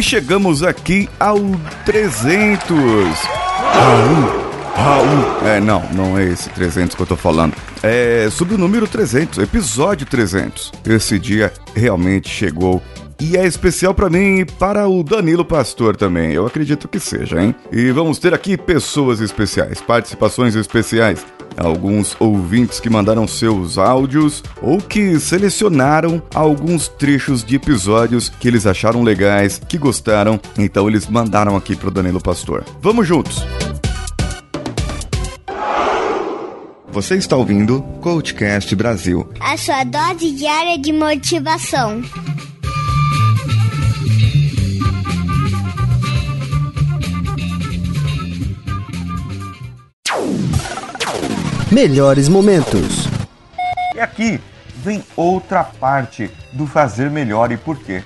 E chegamos aqui ao 300. Raul, Raul. É, não, não é esse 300 que eu tô falando. É sobre o número 300, episódio 300. Esse dia realmente chegou e é especial para mim e para o Danilo Pastor também. Eu acredito que seja, hein? E vamos ter aqui pessoas especiais, participações especiais alguns ouvintes que mandaram seus áudios ou que selecionaram alguns trechos de episódios que eles acharam legais, que gostaram, então eles mandaram aqui pro Danilo Pastor. Vamos juntos! Você está ouvindo Coachcast Brasil a sua dose diária de motivação. Melhores momentos. E aqui vem outra parte do fazer melhor e por quê.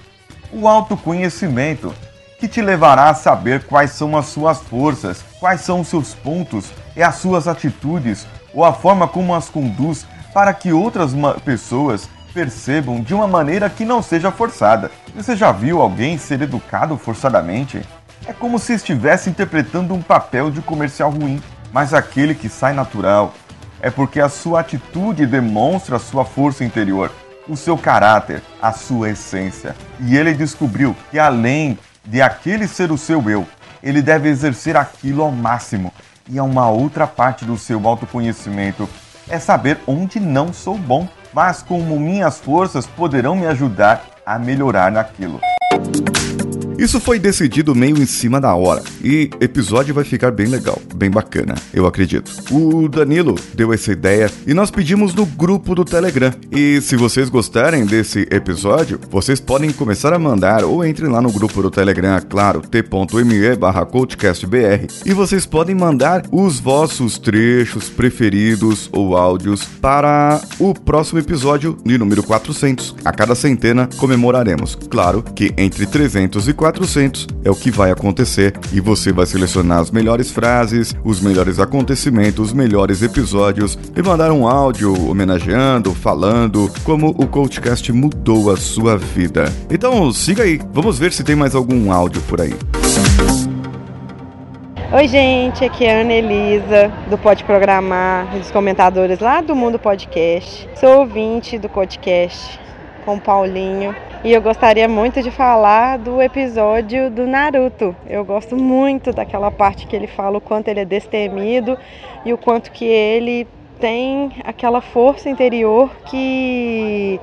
O autoconhecimento, que te levará a saber quais são as suas forças, quais são os seus pontos e as suas atitudes ou a forma como as conduz para que outras pessoas percebam de uma maneira que não seja forçada. Você já viu alguém ser educado forçadamente? É como se estivesse interpretando um papel de comercial ruim, mas aquele que sai natural, é porque a sua atitude demonstra a sua força interior, o seu caráter, a sua essência. E ele descobriu que além de aquele ser o seu eu, ele deve exercer aquilo ao máximo. E é uma outra parte do seu autoconhecimento é saber onde não sou bom, mas como minhas forças poderão me ajudar a melhorar naquilo. Isso foi decidido meio em cima da hora e episódio vai ficar bem legal, bem bacana, eu acredito. O Danilo deu essa ideia e nós pedimos no grupo do Telegram. E se vocês gostarem desse episódio, vocês podem começar a mandar ou entrem lá no grupo do Telegram, claro, t.me barra coachcastbr e vocês podem mandar os vossos trechos preferidos ou áudios para o próximo episódio de número 400. A cada centena comemoraremos. Claro que entre 300 e 400 é o que vai acontecer e você vai selecionar as melhores frases, os melhores acontecimentos, os melhores episódios e mandar um áudio homenageando, falando como o Coachcast mudou a sua vida. Então siga aí, vamos ver se tem mais algum áudio por aí. Oi, gente, aqui é a Ana Elisa, do Pode Programar, dos comentadores lá do Mundo Podcast. Sou ouvinte do podcast com o Paulinho. E eu gostaria muito de falar do episódio do Naruto. Eu gosto muito daquela parte que ele fala o quanto ele é destemido e o quanto que ele tem aquela força interior que,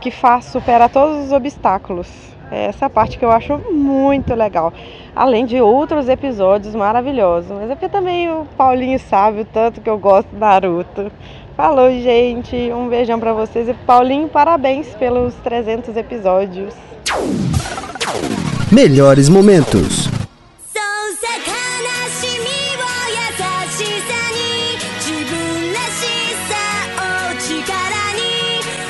que faz superar todos os obstáculos. É essa parte que eu acho muito legal. Além de outros episódios maravilhosos. Mas é porque também o Paulinho sabe o tanto que eu gosto do Naruto. Falou, gente. Um beijão para vocês. E Paulinho, parabéns pelos 300 episódios. Melhores momentos.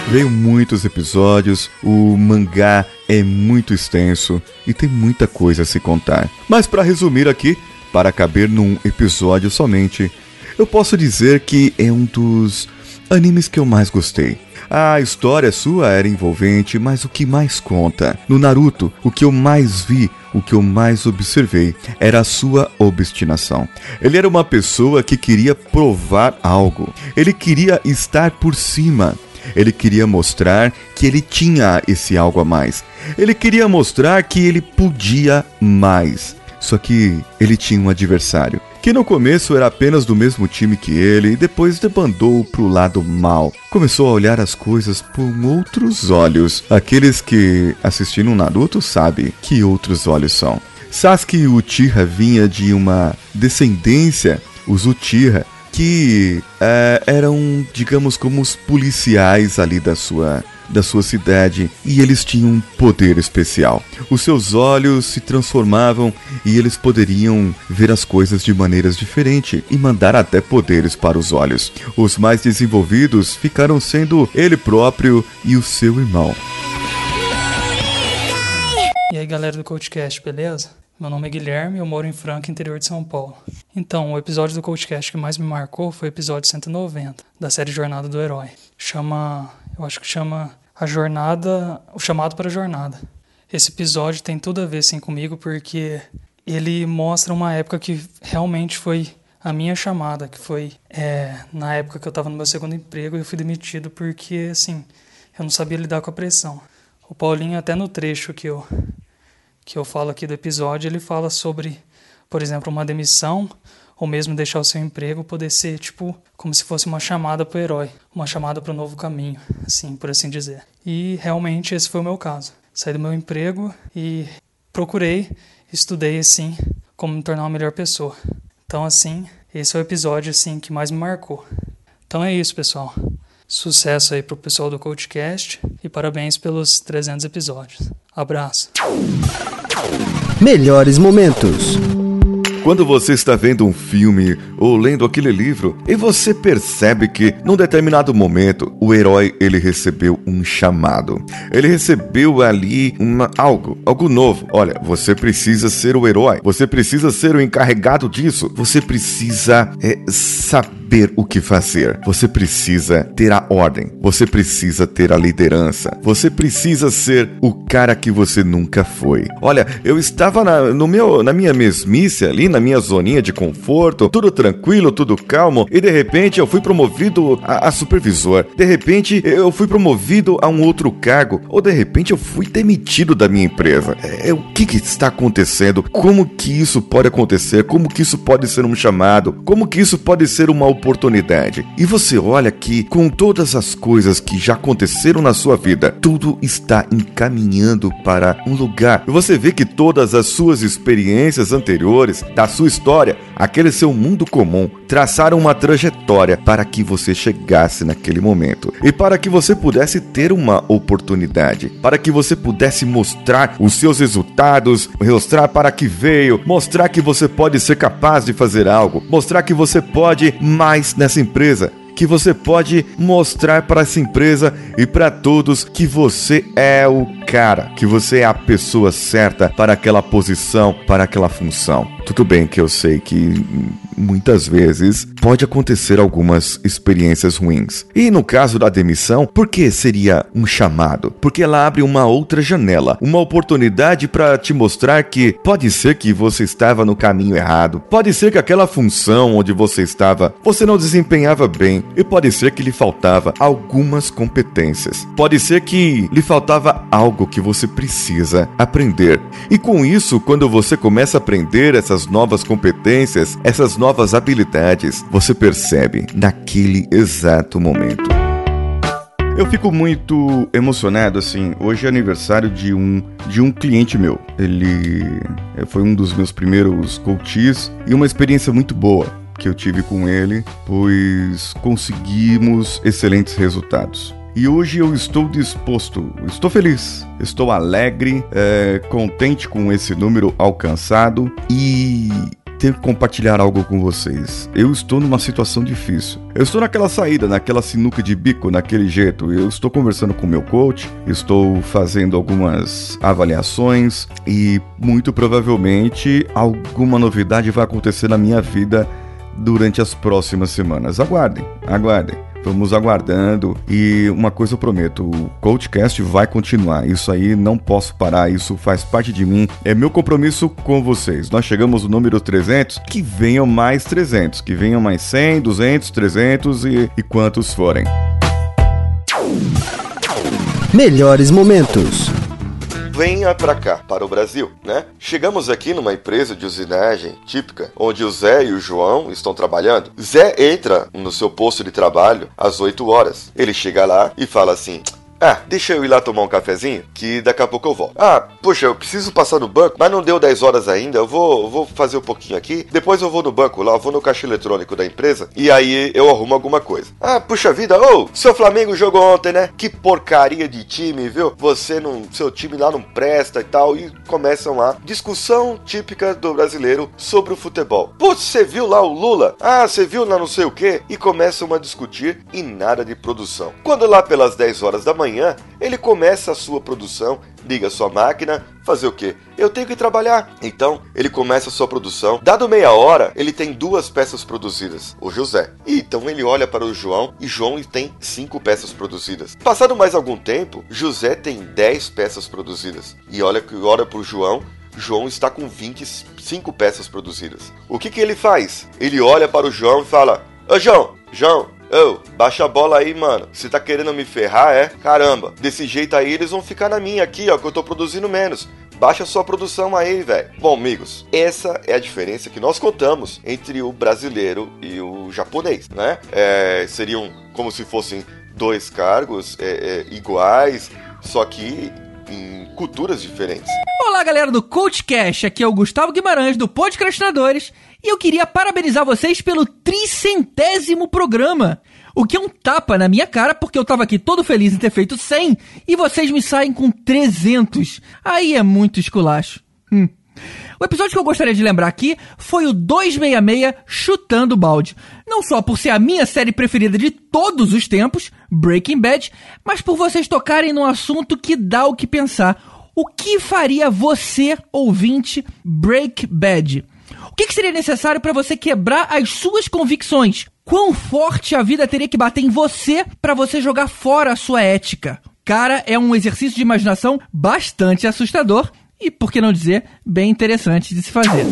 Veio muitos episódios, o mangá é muito extenso e tem muita coisa a se contar. Mas para resumir aqui, para caber num episódio somente, eu posso dizer que é um dos animes que eu mais gostei. A história sua era envolvente, mas o que mais conta? No Naruto, o que eu mais vi, o que eu mais observei, era a sua obstinação. Ele era uma pessoa que queria provar algo. Ele queria estar por cima. Ele queria mostrar que ele tinha esse algo a mais. Ele queria mostrar que ele podia mais. Só que ele tinha um adversário que no começo era apenas do mesmo time que ele e depois debandou pro lado mal. Começou a olhar as coisas por outros olhos. Aqueles que assistiram Naruto sabem que outros olhos são. Sasuke Uchiha vinha de uma descendência, os Uchiha, que é, eram, digamos, como os policiais ali da sua da sua cidade e eles tinham um poder especial. Os seus olhos se transformavam e eles poderiam ver as coisas de maneiras diferentes e mandar até poderes para os olhos. Os mais desenvolvidos ficaram sendo ele próprio e o seu irmão. E aí galera do CoachCast, beleza? Meu nome é Guilherme, eu moro em Franca, interior de São Paulo. Então, o episódio do CoachCast que mais me marcou foi o episódio 190, da série Jornada do Herói. Chama eu acho que chama A Jornada, O Chamado para a Jornada. esse episódio tem tudo a ver sim comigo porque ele mostra uma época que realmente foi a minha chamada, que foi é, na época que eu estava no meu segundo emprego e eu fui demitido porque assim eu não sabia lidar com a pressão. O Paulinho até no trecho que eu que eu falo aqui do episódio ele fala sobre, por exemplo, uma demissão ou mesmo deixar o seu emprego poder ser tipo como se fosse uma chamada para o herói, uma chamada para o novo caminho, assim, por assim dizer. E realmente esse foi o meu caso. Saí do meu emprego e procurei, estudei assim como me tornar uma melhor pessoa. Então assim, esse é o episódio assim que mais me marcou. Então é isso, pessoal. Sucesso aí pro pessoal do Coachcast e parabéns pelos 300 episódios. Abraço. Melhores momentos. Quando você está vendo um filme ou lendo aquele livro e você percebe que num determinado momento o herói ele recebeu um chamado. Ele recebeu ali uma algo, algo novo. Olha, você precisa ser o herói. Você precisa ser o encarregado disso. Você precisa é, saber o que fazer. Você precisa ter a ordem. Você precisa ter a liderança. Você precisa ser o cara que você nunca foi. Olha, eu estava na, no meu, na minha mesmice ali na minha zoninha de conforto, tudo tranquilo, tudo calmo, e de repente eu fui promovido a, a supervisor. De repente eu fui promovido a um outro cargo, ou de repente eu fui demitido da minha empresa. É, o que, que está acontecendo? Como que isso pode acontecer? Como que isso pode ser um chamado? Como que isso pode ser uma oportunidade? E você olha que com todas as coisas que já aconteceram na sua vida, tudo está encaminhando para um lugar. E você vê que todas as suas experiências anteriores, da sua história, aquele seu mundo comum, traçaram uma trajetória para que você chegasse naquele momento e para que você pudesse ter uma oportunidade, para que você pudesse mostrar os seus resultados, mostrar para que veio, mostrar que você pode ser capaz de fazer algo, mostrar que você pode mais nessa empresa, que você pode mostrar para essa empresa e para todos que você é o cara, que você é a pessoa certa para aquela posição, para aquela função. Tudo bem que eu sei que muitas vezes pode acontecer algumas experiências ruins. E no caso da demissão, por que seria um chamado? Porque ela abre uma outra janela, uma oportunidade para te mostrar que pode ser que você estava no caminho errado, pode ser que aquela função onde você estava você não desempenhava bem e pode ser que lhe faltava algumas competências. Pode ser que lhe faltava algo que você precisa aprender. E com isso, quando você começa a aprender essas novas competências, essas novas habilidades, você percebe naquele exato momento. Eu fico muito emocionado assim. Hoje é aniversário de um de um cliente meu. Ele é, foi um dos meus primeiros coaches e uma experiência muito boa que eu tive com ele, pois conseguimos excelentes resultados. E hoje eu estou disposto, estou feliz, estou alegre, é, contente com esse número alcançado e ter que compartilhar algo com vocês. Eu estou numa situação difícil. Eu estou naquela saída, naquela sinuca de bico, naquele jeito. Eu estou conversando com meu coach, estou fazendo algumas avaliações e muito provavelmente alguma novidade vai acontecer na minha vida durante as próximas semanas. Aguardem, aguardem. Vamos aguardando e uma coisa eu prometo, o Coachcast vai continuar. Isso aí não posso parar, isso faz parte de mim. É meu compromisso com vocês. Nós chegamos no número 300, que venham mais 300, que venham mais 100, 200, 300 e, e quantos forem. Melhores momentos venha para cá, para o Brasil, né? Chegamos aqui numa empresa de usinagem típica, onde o Zé e o João estão trabalhando. Zé entra no seu posto de trabalho às 8 horas. Ele chega lá e fala assim: ah, deixa eu ir lá tomar um cafezinho, que daqui a pouco eu volto. Ah, puxa, eu preciso passar no banco, mas não deu 10 horas ainda, eu vou, vou fazer um pouquinho aqui, depois eu vou no banco lá, eu vou no caixa eletrônico da empresa, e aí eu arrumo alguma coisa. Ah, puxa vida, ô, oh, seu Flamengo jogou ontem, né? Que porcaria de time, viu? Você não, seu time lá não presta e tal, e começam lá, discussão típica do brasileiro sobre o futebol. Putz, você viu lá o Lula? Ah, você viu lá não sei o que? E começam a discutir e nada de produção. Quando lá pelas 10 horas da manhã, manhã, ele começa a sua produção, liga sua máquina, fazer o quê? Eu tenho que trabalhar. Então, ele começa a sua produção. Dado meia hora, ele tem duas peças produzidas, o José. E então ele olha para o João e João tem cinco peças produzidas. Passado mais algum tempo, José tem dez peças produzidas. E olha que olha para o João, João está com 25 peças produzidas. O que, que ele faz? Ele olha para o João e fala: Ô João, João, Ô, baixa a bola aí, mano. Você tá querendo me ferrar, é? Caramba, desse jeito aí eles vão ficar na minha aqui, ó, que eu tô produzindo menos. Baixa sua produção aí, velho. Bom, amigos, essa é a diferença que nós contamos entre o brasileiro e o japonês, né? É, seriam como se fossem dois cargos é, é, iguais, só que em culturas diferentes. Olá, galera do Coach Cash. Aqui é o Gustavo Guimarães do Podcastinadores e eu queria parabenizar vocês pelo tricentésimo programa. O que é um tapa na minha cara, porque eu tava aqui todo feliz em ter feito 100 e vocês me saem com 300. Aí é muito esculacho. Hum. O episódio que eu gostaria de lembrar aqui foi o 266 Chutando Balde. Não só por ser a minha série preferida de todos os tempos, Breaking Bad, mas por vocês tocarem num assunto que dá o que pensar. O que faria você, ouvinte, Break Bad? O que, que seria necessário para você quebrar as suas convicções? Quão forte a vida teria que bater em você para você jogar fora a sua ética? Cara, é um exercício de imaginação bastante assustador e, por que não dizer, bem interessante de se fazer.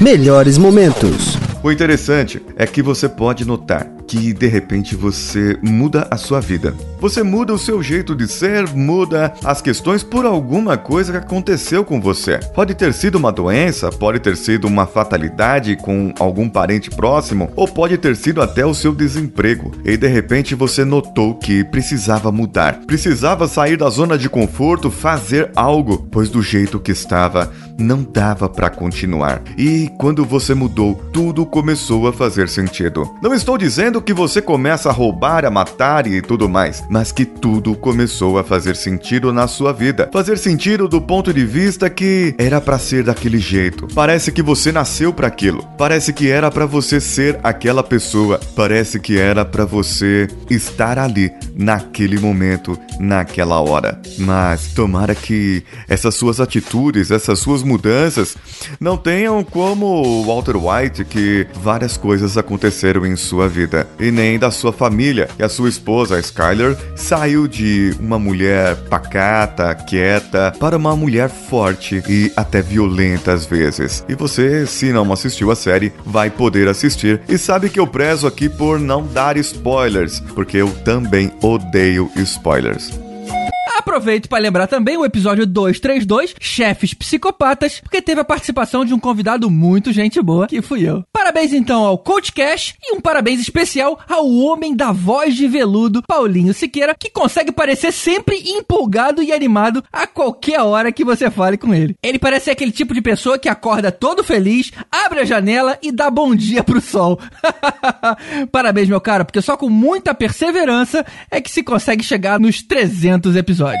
Melhores momentos. O interessante é que você pode notar que de repente você muda a sua vida. Você muda o seu jeito de ser, muda as questões por alguma coisa que aconteceu com você. Pode ter sido uma doença, pode ter sido uma fatalidade com algum parente próximo, ou pode ter sido até o seu desemprego. E de repente você notou que precisava mudar, precisava sair da zona de conforto, fazer algo, pois do jeito que estava não dava para continuar. E quando você mudou, tudo começou a fazer sentido. Não estou dizendo que você começa a roubar, a matar e tudo mais, mas que tudo começou a fazer sentido na sua vida. Fazer sentido do ponto de vista que era para ser daquele jeito. Parece que você nasceu para aquilo. Parece que era para você ser aquela pessoa. Parece que era para você estar ali naquele momento, naquela hora. Mas tomara que essas suas atitudes, essas suas mudanças não tenham como Walter White que várias coisas aconteceram em sua vida e nem da sua família. E a sua esposa, a Skyler, saiu de uma mulher pacata, quieta, para uma mulher forte e até violenta às vezes. E você, se não assistiu a série, vai poder assistir. E sabe que eu prezo aqui por não dar spoilers, porque eu também odeio spoilers. Aproveito para lembrar também o episódio 232, Chefes Psicopatas, porque teve a participação de um convidado muito gente boa, que fui eu. Parabéns então ao Coach Cash e um parabéns especial ao homem da voz de veludo, Paulinho Siqueira, que consegue parecer sempre empolgado e animado a qualquer hora que você fale com ele. Ele parece aquele tipo de pessoa que acorda todo feliz, abre a janela e dá bom dia pro sol. parabéns, meu cara, porque só com muita perseverança é que se consegue chegar nos 300 episódios.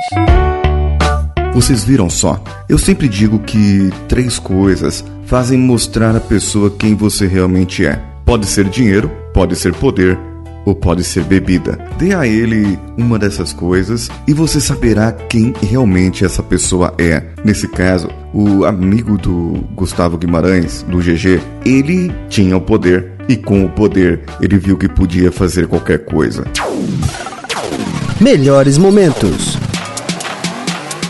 Vocês viram só? Eu sempre digo que três coisas fazem mostrar a pessoa quem você realmente é. Pode ser dinheiro, pode ser poder ou pode ser bebida. Dê a ele uma dessas coisas e você saberá quem realmente essa pessoa é. Nesse caso, o amigo do Gustavo Guimarães, do GG, ele tinha o poder e com o poder ele viu que podia fazer qualquer coisa. Melhores momentos.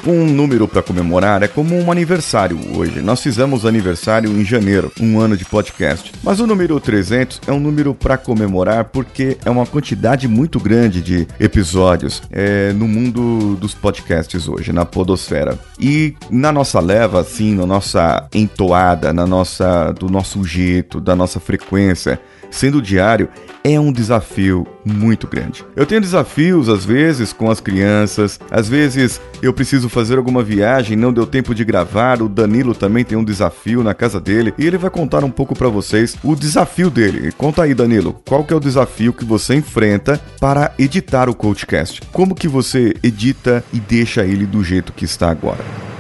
Um número para comemorar é como um aniversário hoje. Nós fizemos aniversário em janeiro, um ano de podcast. Mas o número 300 é um número para comemorar porque é uma quantidade muito grande de episódios é, no mundo dos podcasts hoje, na podosfera. E na nossa leva, assim, na nossa entoada, na nossa, do nosso jeito, da nossa frequência, sendo diário, é um desafio muito grande. Eu tenho desafios às vezes com as crianças, às vezes eu preciso fazer alguma viagem, não deu tempo de gravar. O Danilo também tem um desafio na casa dele e ele vai contar um pouco para vocês o desafio dele. Conta aí, Danilo, qual que é o desafio que você enfrenta para editar o Coachcast? Como que você edita e deixa ele do jeito que está agora?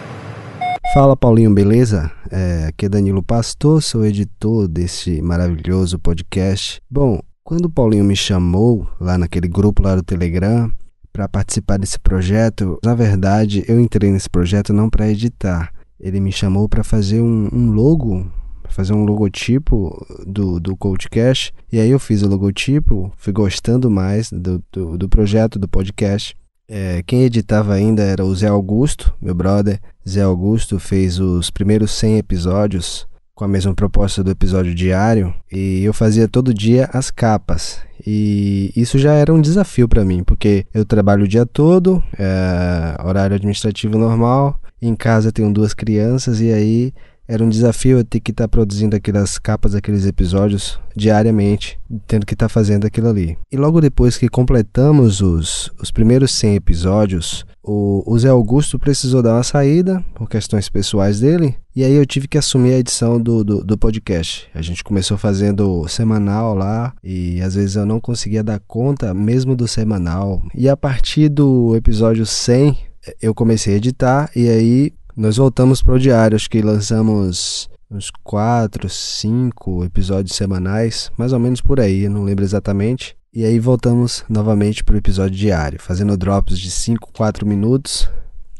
Fala Paulinho, beleza? É, aqui é Danilo Pastor, sou editor desse maravilhoso podcast. Bom, quando o Paulinho me chamou lá naquele grupo lá do Telegram para participar desse projeto. Na verdade, eu entrei nesse projeto não para editar. Ele me chamou para fazer um, um logo fazer um logotipo do, do CoachCast. E aí eu fiz o logotipo, fui gostando mais do, do, do projeto, do podcast. É, quem editava ainda era o Zé Augusto, meu brother. Zé Augusto fez os primeiros 100 episódios com a mesma proposta do episódio diário e eu fazia todo dia as capas. E isso já era um desafio para mim, porque eu trabalho o dia todo, é, horário administrativo normal, em casa tenho duas crianças e aí era um desafio eu ter que estar tá produzindo aquelas capas daqueles episódios diariamente, tendo que estar tá fazendo aquilo ali. E logo depois que completamos os, os primeiros 100 episódios, o, o Zé Augusto precisou dar uma saída por questões pessoais dele, e aí eu tive que assumir a edição do, do, do, podcast. A gente começou fazendo semanal lá, e às vezes eu não conseguia dar conta mesmo do semanal. E a partir do episódio 100, eu comecei a editar, e aí nós voltamos para o diário, acho que lançamos uns quatro, cinco episódios semanais, mais ou menos por aí, não lembro exatamente. E aí voltamos novamente para o episódio diário, fazendo drops de 5, 4 minutos,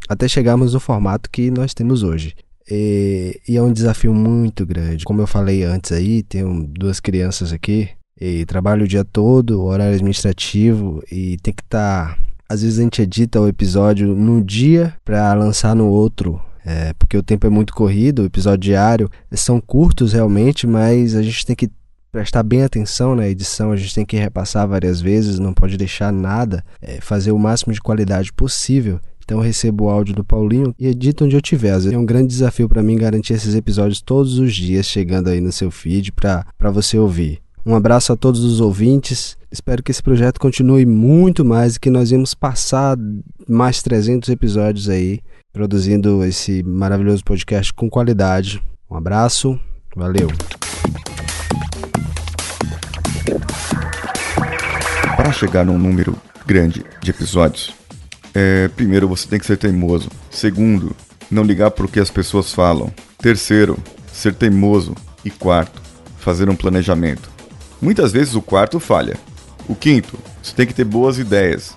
até chegarmos no formato que nós temos hoje. E, e, é um desafio muito grande. Como eu falei antes aí, tenho duas crianças aqui, e trabalho o dia todo, horário administrativo, e tem que estar. Tá, às vezes a gente edita o episódio num dia para lançar no outro é, porque o tempo é muito corrido, o episódio diário são curtos realmente, mas a gente tem que prestar bem atenção na edição, a gente tem que repassar várias vezes, não pode deixar nada, é, fazer o máximo de qualidade possível. Então eu recebo o áudio do Paulinho e edito onde eu tiver. É um grande desafio para mim garantir esses episódios todos os dias chegando aí no seu feed para você ouvir. Um abraço a todos os ouvintes. Espero que esse projeto continue muito mais e que nós vamos passar mais 300 episódios aí produzindo esse maravilhoso podcast com qualidade. Um abraço, valeu. Para chegar num número grande de episódios, é, primeiro você tem que ser teimoso. Segundo, não ligar para o que as pessoas falam. Terceiro, ser teimoso. E quarto, fazer um planejamento. Muitas vezes o quarto falha. O quinto, você tem que ter boas ideias.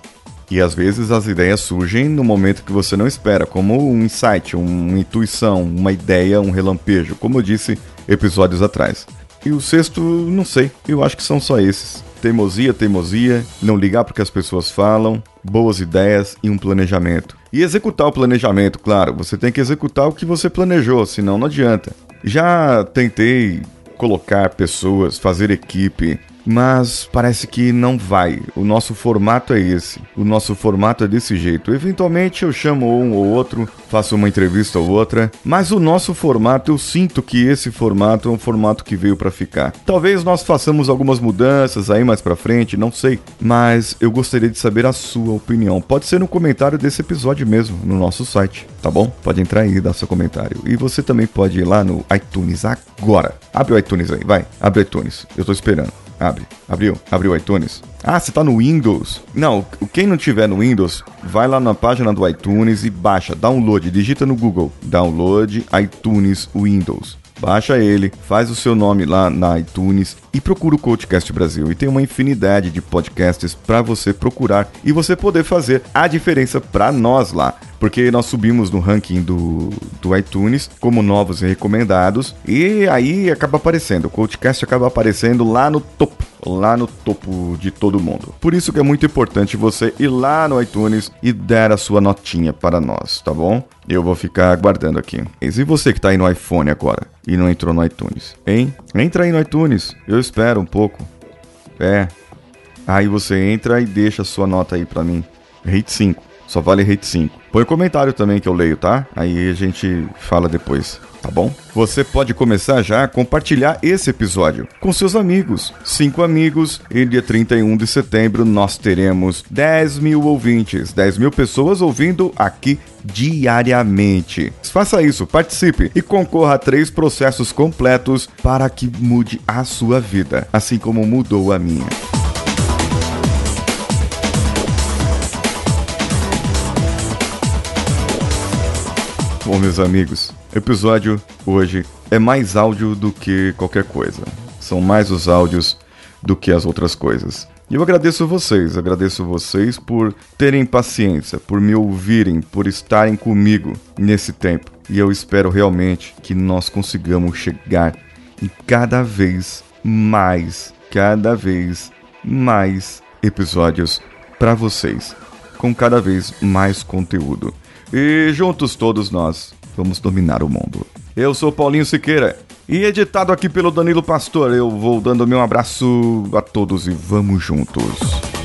E às vezes as ideias surgem no momento que você não espera, como um insight, uma intuição, uma ideia, um relampejo, como eu disse episódios atrás. E o sexto, não sei, eu acho que são só esses. Teimosia, teimosia, não ligar para que as pessoas falam, boas ideias e um planejamento. E executar o planejamento, claro, você tem que executar o que você planejou, senão não adianta. Já tentei colocar pessoas, fazer equipe, mas parece que não vai. O nosso formato é esse. O nosso formato é desse jeito. Eventualmente eu chamo um ou outro, faço uma entrevista ou outra, mas o nosso formato eu sinto que esse formato é um formato que veio para ficar. Talvez nós façamos algumas mudanças aí mais para frente, não sei, mas eu gostaria de saber a sua opinião. Pode ser no comentário desse episódio mesmo, no nosso site, tá bom? Pode entrar aí e dar seu comentário. E você também pode ir lá no iTunes agora. Abre o iTunes aí, vai. Abre o iTunes. Eu tô esperando. Abre. Abriu. Abriu o iTunes. Ah, você tá no Windows? Não, quem não tiver no Windows, vai lá na página do iTunes e baixa, download, digita no Google, download iTunes Windows. Baixa ele, faz o seu nome lá na iTunes e procura o Coachcast Brasil. E tem uma infinidade de podcasts para você procurar e você poder fazer a diferença para nós lá. Porque nós subimos no ranking do, do iTunes como novos e recomendados, e aí acaba aparecendo, o Coachcast acaba aparecendo lá no topo, lá no topo de todo mundo. Por isso que é muito importante você ir lá no iTunes e dar a sua notinha para nós, tá bom? Eu vou ficar aguardando aqui. E você que tá aí no iPhone agora e não entrou no iTunes, hein? Entra aí no iTunes, eu espero um pouco. É. Aí você entra e deixa a sua nota aí para mim. Rate 5. Só vale rate 5. Põe um comentário também que eu leio, tá? Aí a gente fala depois, tá bom? Você pode começar já a compartilhar esse episódio com seus amigos. Cinco amigos, e dia 31 de setembro nós teremos 10 mil ouvintes, 10 mil pessoas ouvindo aqui diariamente. Faça isso, participe e concorra a três processos completos para que mude a sua vida, assim como mudou a minha. Bom, meus amigos, episódio hoje é mais áudio do que qualquer coisa. São mais os áudios do que as outras coisas. E eu agradeço vocês, agradeço vocês por terem paciência, por me ouvirem, por estarem comigo nesse tempo. E eu espero realmente que nós consigamos chegar em cada vez mais, cada vez mais episódios para vocês, com cada vez mais conteúdo. E juntos todos nós vamos dominar o mundo. Eu sou Paulinho Siqueira e editado aqui pelo Danilo Pastor. Eu vou dando meu abraço a todos e vamos juntos.